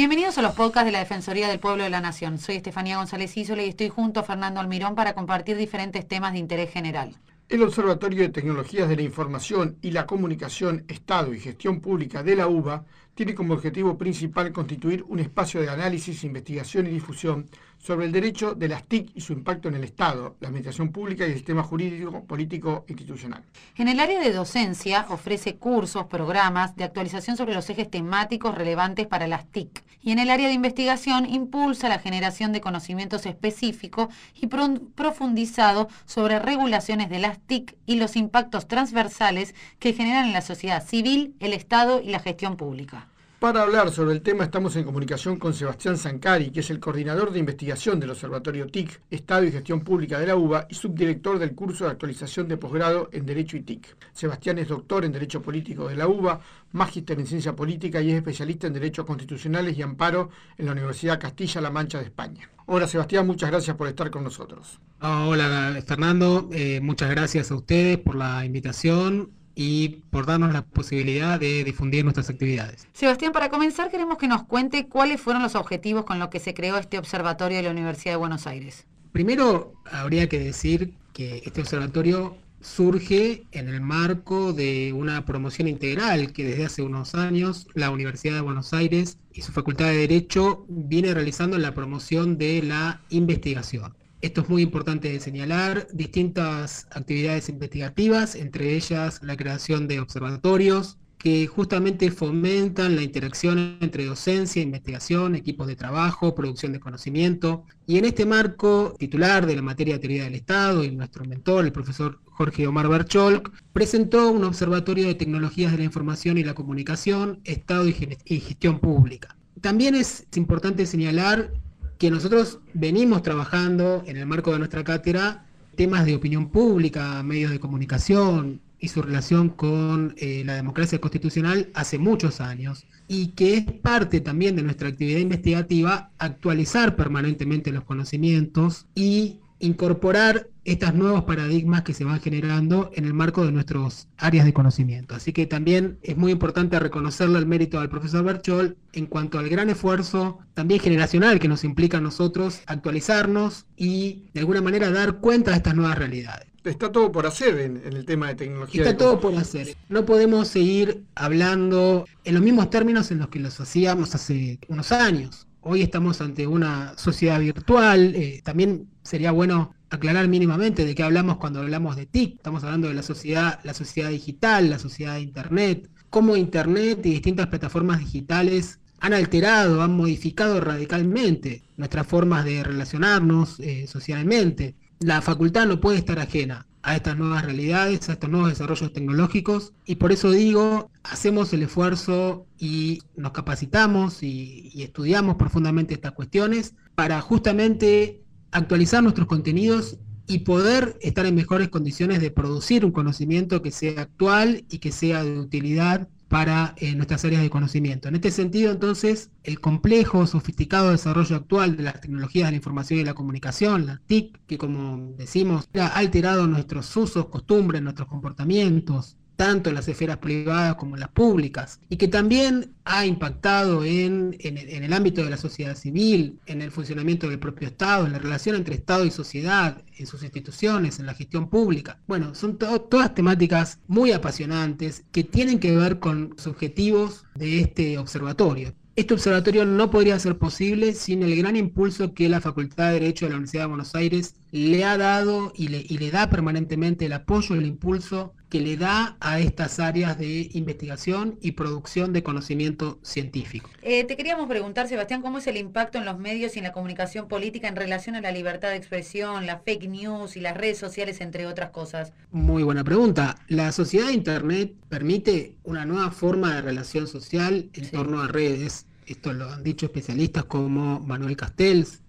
Bienvenidos a los podcasts de la Defensoría del Pueblo de la Nación. Soy Estefanía González Isola y estoy junto a Fernando Almirón para compartir diferentes temas de interés general. El Observatorio de Tecnologías de la Información y la Comunicación, Estado y Gestión Pública de la UBA tiene como objetivo principal constituir un espacio de análisis, investigación y difusión sobre el derecho de las TIC y su impacto en el Estado, la administración pública y el sistema jurídico, político, institucional. En el área de docencia ofrece cursos, programas de actualización sobre los ejes temáticos relevantes para las TIC. Y en el área de investigación impulsa la generación de conocimientos específicos y profundizado sobre regulaciones de las TIC y los impactos transversales que generan en la sociedad civil, el Estado y la gestión pública. Para hablar sobre el tema estamos en comunicación con Sebastián Zancari, que es el coordinador de investigación del Observatorio TIC, Estado y Gestión Pública de la UBA y subdirector del curso de actualización de posgrado en Derecho y TIC. Sebastián es doctor en Derecho Político de la UBA, magíster en Ciencia Política y es especialista en Derechos Constitucionales y Amparo en la Universidad Castilla-La Mancha de España. Hola Sebastián, muchas gracias por estar con nosotros. Hola Fernando, eh, muchas gracias a ustedes por la invitación y por darnos la posibilidad de difundir nuestras actividades. Sebastián, para comenzar queremos que nos cuente cuáles fueron los objetivos con los que se creó este observatorio de la Universidad de Buenos Aires. Primero, habría que decir que este observatorio surge en el marco de una promoción integral que desde hace unos años la Universidad de Buenos Aires y su Facultad de Derecho viene realizando en la promoción de la investigación. Esto es muy importante de señalar, distintas actividades investigativas, entre ellas la creación de observatorios que justamente fomentan la interacción entre docencia, investigación, equipos de trabajo, producción de conocimiento. Y en este marco, titular de la materia de teoría del Estado y nuestro mentor, el profesor Jorge Omar Bercholk, presentó un observatorio de tecnologías de la información y la comunicación, Estado y gestión pública. También es importante señalar que nosotros venimos trabajando en el marco de nuestra cátedra temas de opinión pública, medios de comunicación y su relación con eh, la democracia constitucional hace muchos años y que es parte también de nuestra actividad investigativa actualizar permanentemente los conocimientos y incorporar estos nuevos paradigmas que se van generando en el marco de nuestras áreas de conocimiento. Así que también es muy importante reconocerle el mérito al profesor Berchol en cuanto al gran esfuerzo también generacional que nos implica a nosotros actualizarnos y de alguna manera dar cuenta de estas nuevas realidades. Está todo por hacer en, el tema de tecnología. Está todo por hacer. No podemos seguir hablando en los mismos términos en los que los hacíamos hace unos años. Hoy estamos ante una sociedad virtual. Eh, también sería bueno aclarar mínimamente de qué hablamos cuando hablamos de TIC. Estamos hablando de la sociedad, la sociedad digital, la sociedad de Internet. Cómo Internet y distintas plataformas digitales han alterado, han modificado radicalmente nuestras formas de relacionarnos eh, socialmente. La facultad no puede estar ajena a estas nuevas realidades, a estos nuevos desarrollos tecnológicos. Y por eso digo, hacemos el esfuerzo y nos capacitamos y, estudiamos profundamente estas cuestiones para justamente actualizar nuestros contenidos y poder estar en mejores condiciones de producir un conocimiento que sea actual y que sea de utilidad para eh, nuestras áreas de conocimiento. En este sentido, entonces, el complejo, sofisticado desarrollo actual de las tecnologías de la información y la comunicación, la TIC, que como decimos, ha alterado nuestros usos, costumbres, nuestros comportamientos, tanto en las esferas privadas como en las públicas, y que también ha impactado en, el ámbito de la sociedad civil, en el funcionamiento del propio Estado, en la relación entre Estado y sociedad, en sus instituciones, en la gestión pública. Bueno, son todas temáticas muy apasionantes que tienen que ver con los objetivos de este observatorio. Este observatorio no podría ser posible sin el gran impulso que la Facultad de Derecho de la Universidad de Buenos Aires le ha dado y le, da permanentemente el apoyo y el impulso que le da a estas áreas de investigación y producción de conocimiento científico. Eh, te queríamos preguntar, Sebastián, ¿cómo es el impacto en los medios y en la comunicación política en relación a la libertad de expresión, la fake news y las redes sociales, entre otras cosas? Muy buena pregunta. La sociedad de Internet permite una nueva forma de relación social en torno a redes. Esto lo han dicho especialistas como Manuel Castells,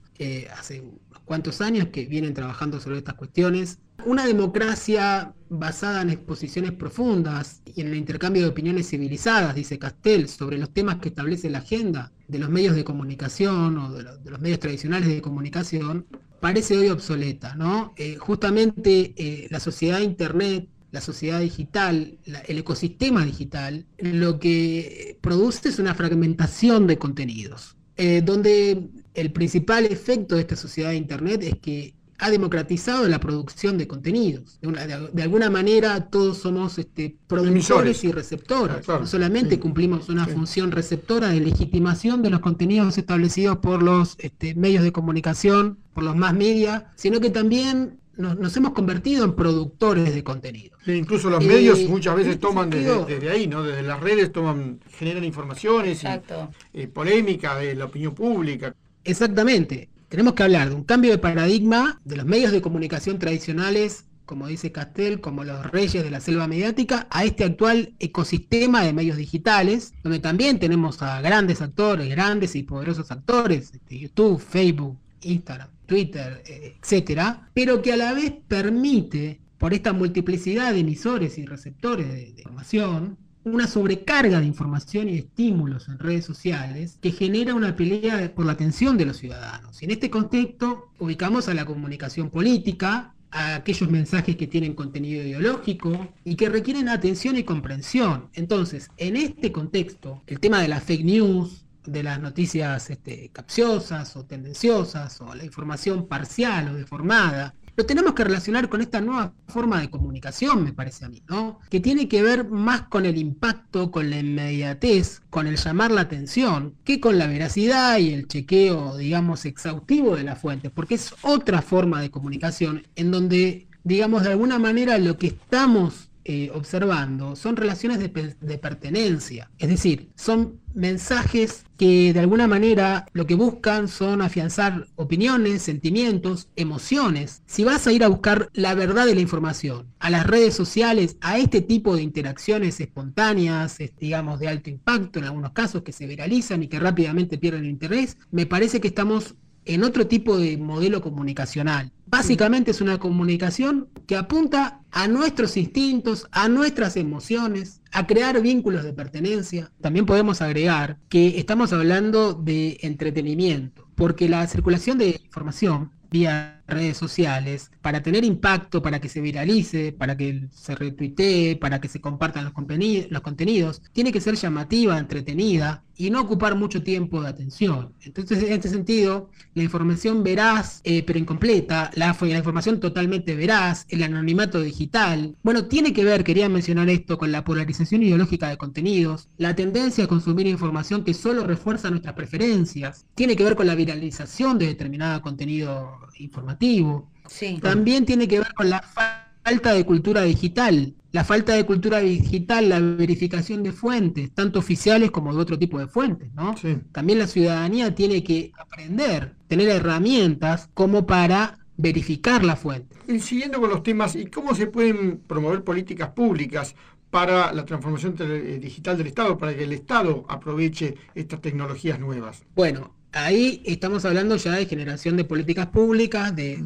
hace unos cuantos años que vienen trabajando sobre estas cuestiones Una democracia basada en exposiciones profundas y en el intercambio de opiniones civilizadas, dice Castell, sobre los temas que establece la agenda de los medios de comunicación o de, los medios tradicionales de comunicación, parece hoy obsoleta, ¿no? Eh, justamente eh, la sociedad de Internet, la sociedad digital, el ecosistema digital, lo que produce es una fragmentación de contenidos, eh, donde el principal efecto de esta sociedad de Internet es que ha democratizado la producción de contenidos. De, alguna manera todos somos este, productores y receptores. no solamente cumplimos una función receptora de legitimación de los contenidos establecidos por los este, medios de comunicación, por los más media, sino que también nos, hemos convertido en productores de contenido. incluso los medios eh, muchas veces toman desde, ahí, ¿no? Desde las redes toman, generan informaciones y eh, polémica de la opinión pública. Exactamente tenemos que hablar de un cambio de paradigma de los medios de comunicación tradicionales, como dice Castel, como los reyes de la selva mediática, a este actual ecosistema de medios digitales, donde también tenemos a grandes actores, grandes y poderosos actores, este, YouTube, Facebook, Instagram, Twitter, eh, etcétera, pero que a la vez permite, por esta multiplicidad de emisores y receptores de información, una sobrecarga de información y estímulos en redes sociales que genera una pelea por la atención de los ciudadanos. Y en este contexto ubicamos a la comunicación política, a aquellos mensajes que tienen contenido ideológico y que requieren atención y comprensión. Entonces, en este contexto, el tema de las fake news, de las noticias este, capciosas o tendenciosas o la información parcial o deformada, lo tenemos que relacionar con esta nueva forma de comunicación, me parece a mí, ¿no? Que tiene que ver más con el impacto, con la inmediatez, con el llamar la atención, que con la veracidad y el chequeo, digamos, exhaustivo de las fuentes, porque es otra forma de comunicación en donde, digamos, de alguna manera lo que estamos eh, observando son relaciones de, pertenencia, es decir, son mensajes que de alguna manera lo que buscan son afianzar opiniones, sentimientos, emociones. Si vas a ir a buscar la verdad de la información a las redes sociales, a este tipo de interacciones espontáneas, digamos de alto impacto en algunos casos que se viralizan y que rápidamente pierden interés, me parece que estamos en otro tipo de modelo comunicacional. Básicamente es una comunicación que apunta a nuestros instintos, a nuestras emociones, a crear vínculos de pertenencia. También podemos agregar que estamos hablando de entretenimiento, porque la circulación de información vía redes sociales, para tener impacto, para que se viralice, para que se retuitee, para que se compartan los, los contenidos, tiene que ser llamativa, entretenida y no ocupar mucho tiempo de atención. Entonces, en este sentido, la información veraz, eh, pero incompleta, la, información totalmente veraz, el anonimato digital, bueno, tiene que ver, quería mencionar esto, con la polarización ideológica de contenidos, la tendencia a consumir información que solo refuerza nuestras preferencias, tiene que ver con la viralización de determinado contenido informativo. También tiene que ver con la falta de cultura digital. La falta de cultura digital, la verificación de fuentes, tanto oficiales como de otro tipo de fuentes, ¿no? También la ciudadanía tiene que aprender, tener herramientas como para verificar la fuente. Y siguiendo con los temas, ¿y cómo se pueden promover políticas públicas para la transformación eh, digital del Estado, para que el Estado aproveche estas tecnologías nuevas? Bueno, ahí estamos hablando ya de generación de políticas públicas, de,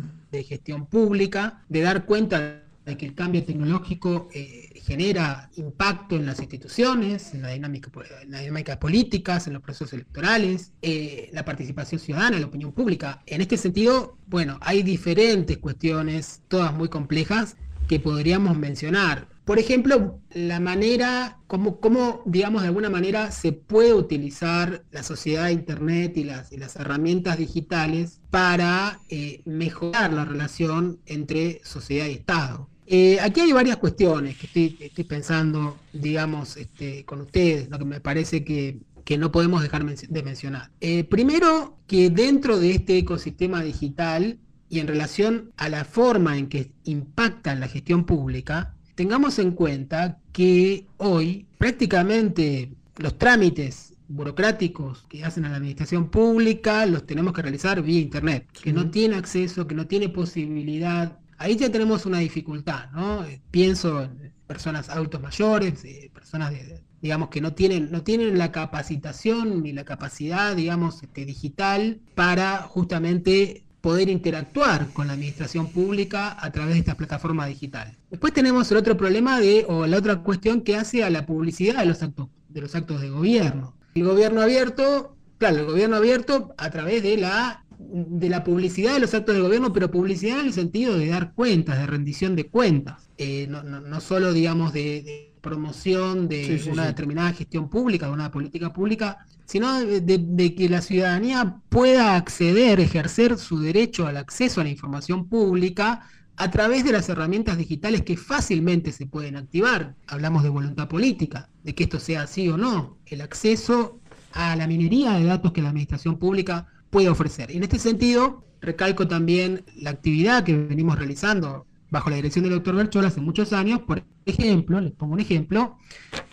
gestión pública, de dar cuenta de que el cambio tecnológico eh, genera impacto en las instituciones, en la dinámica, en las dinámicas políticas, en los procesos electorales, eh, la participación ciudadana, la opinión pública. En este sentido, bueno, hay diferentes cuestiones, todas muy complejas, que podríamos mencionar. Por ejemplo, la manera, como, cómo, digamos, de alguna manera se puede utilizar la sociedad de Internet y las, las herramientas digitales para eh, mejorar la relación entre sociedad y Estado. Eh, aquí hay varias cuestiones que estoy, pensando, digamos, este, con ustedes, lo que me parece que, no podemos dejar de mencionar. Eh, primero, que dentro de este ecosistema digital y en relación a la forma en que impacta la gestión pública, tengamos en cuenta que hoy prácticamente los trámites burocráticos que hacen a la administración pública los tenemos que realizar vía internet, que no tiene acceso, que no tiene posibilidad. Ahí ya tenemos una dificultad, ¿no? Eh, pienso en personas adultos mayores, eh, personas digamos que no tienen, no tienen la capacitación ni la capacidad, digamos, este, digital para justamente poder interactuar con la administración pública a través de esta plataforma digital. Después tenemos el otro problema de, o la otra cuestión que hace a la publicidad de los actos de, los actos de gobierno. El gobierno abierto, claro, el gobierno abierto a través de la de la publicidad de los actos de gobierno, pero publicidad en el sentido de dar cuentas, de rendición de cuentas, eh, no, no, solo, digamos, de, promoción de una determinada gestión pública, de una política pública, sino de, que la ciudadanía pueda acceder, ejercer su derecho al acceso a la información pública a través de las herramientas digitales que fácilmente se pueden activar. Hablamos de voluntad política, de que esto sea así o no, el acceso a la minería de datos que la administración pública puede ofrecer. Y en este sentido, recalco también la actividad que venimos realizando bajo la dirección del doctor Berchol hace muchos años, por ejemplo, les pongo un ejemplo,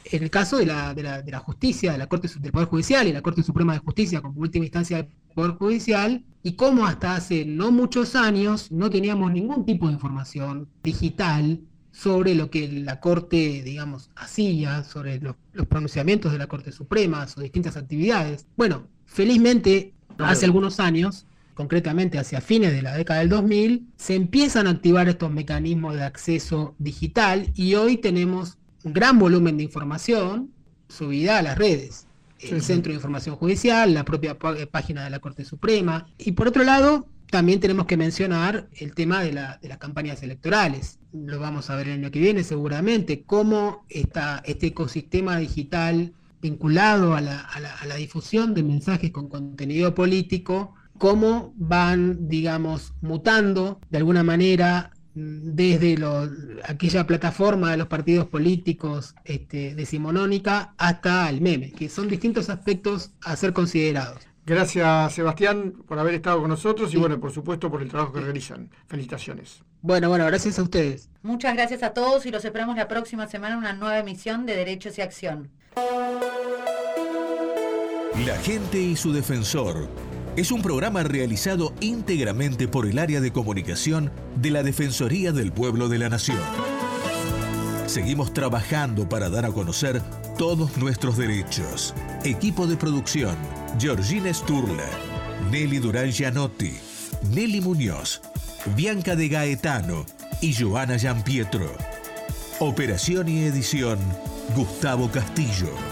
en el caso de la, de la, justicia, de la Corte del Poder Judicial y la Corte Suprema de Justicia como última instancia del Poder Judicial, y cómo hasta hace no muchos años no teníamos ningún tipo de información digital sobre lo que la Corte, digamos, hacía, sobre los, los pronunciamientos de la Corte Suprema, o distintas actividades. Bueno, felizmente, hace algunos años, concretamente hacia fines de la década del 2000, se empiezan a activar estos mecanismos de acceso digital y hoy tenemos un gran volumen de información subida a las redes. El Centro de Información Judicial, la propia eh, página de la Corte Suprema. Y por otro lado, también tenemos que mencionar el tema de, las campañas electorales. Lo vamos a ver el año que viene seguramente, cómo está este ecosistema digital vinculado a la difusión de mensajes con contenido político cómo van, digamos, mutando de alguna manera desde aquella plataforma de los partidos políticos este, decimonónica hasta el meme, que son distintos aspectos a ser considerados. Gracias, Sebastián, por haber estado con nosotros y, bueno, por supuesto, por el trabajo que realizan. Felicitaciones. Bueno, bueno, gracias a ustedes. Muchas gracias a todos y los esperamos la próxima semana en una nueva emisión de Derechos y Acción. La gente y su defensor es un programa realizado íntegramente por el área de comunicación de la Defensoría del Pueblo de la Nación. Seguimos trabajando para dar a conocer todos nuestros derechos. Equipo de producción, Georgina Sturla, Nelly Durán Gianotti, Nelly Muñoz, Bianca de Gaetano y Joana Giampietro. Operación y edición, Gustavo Castillo.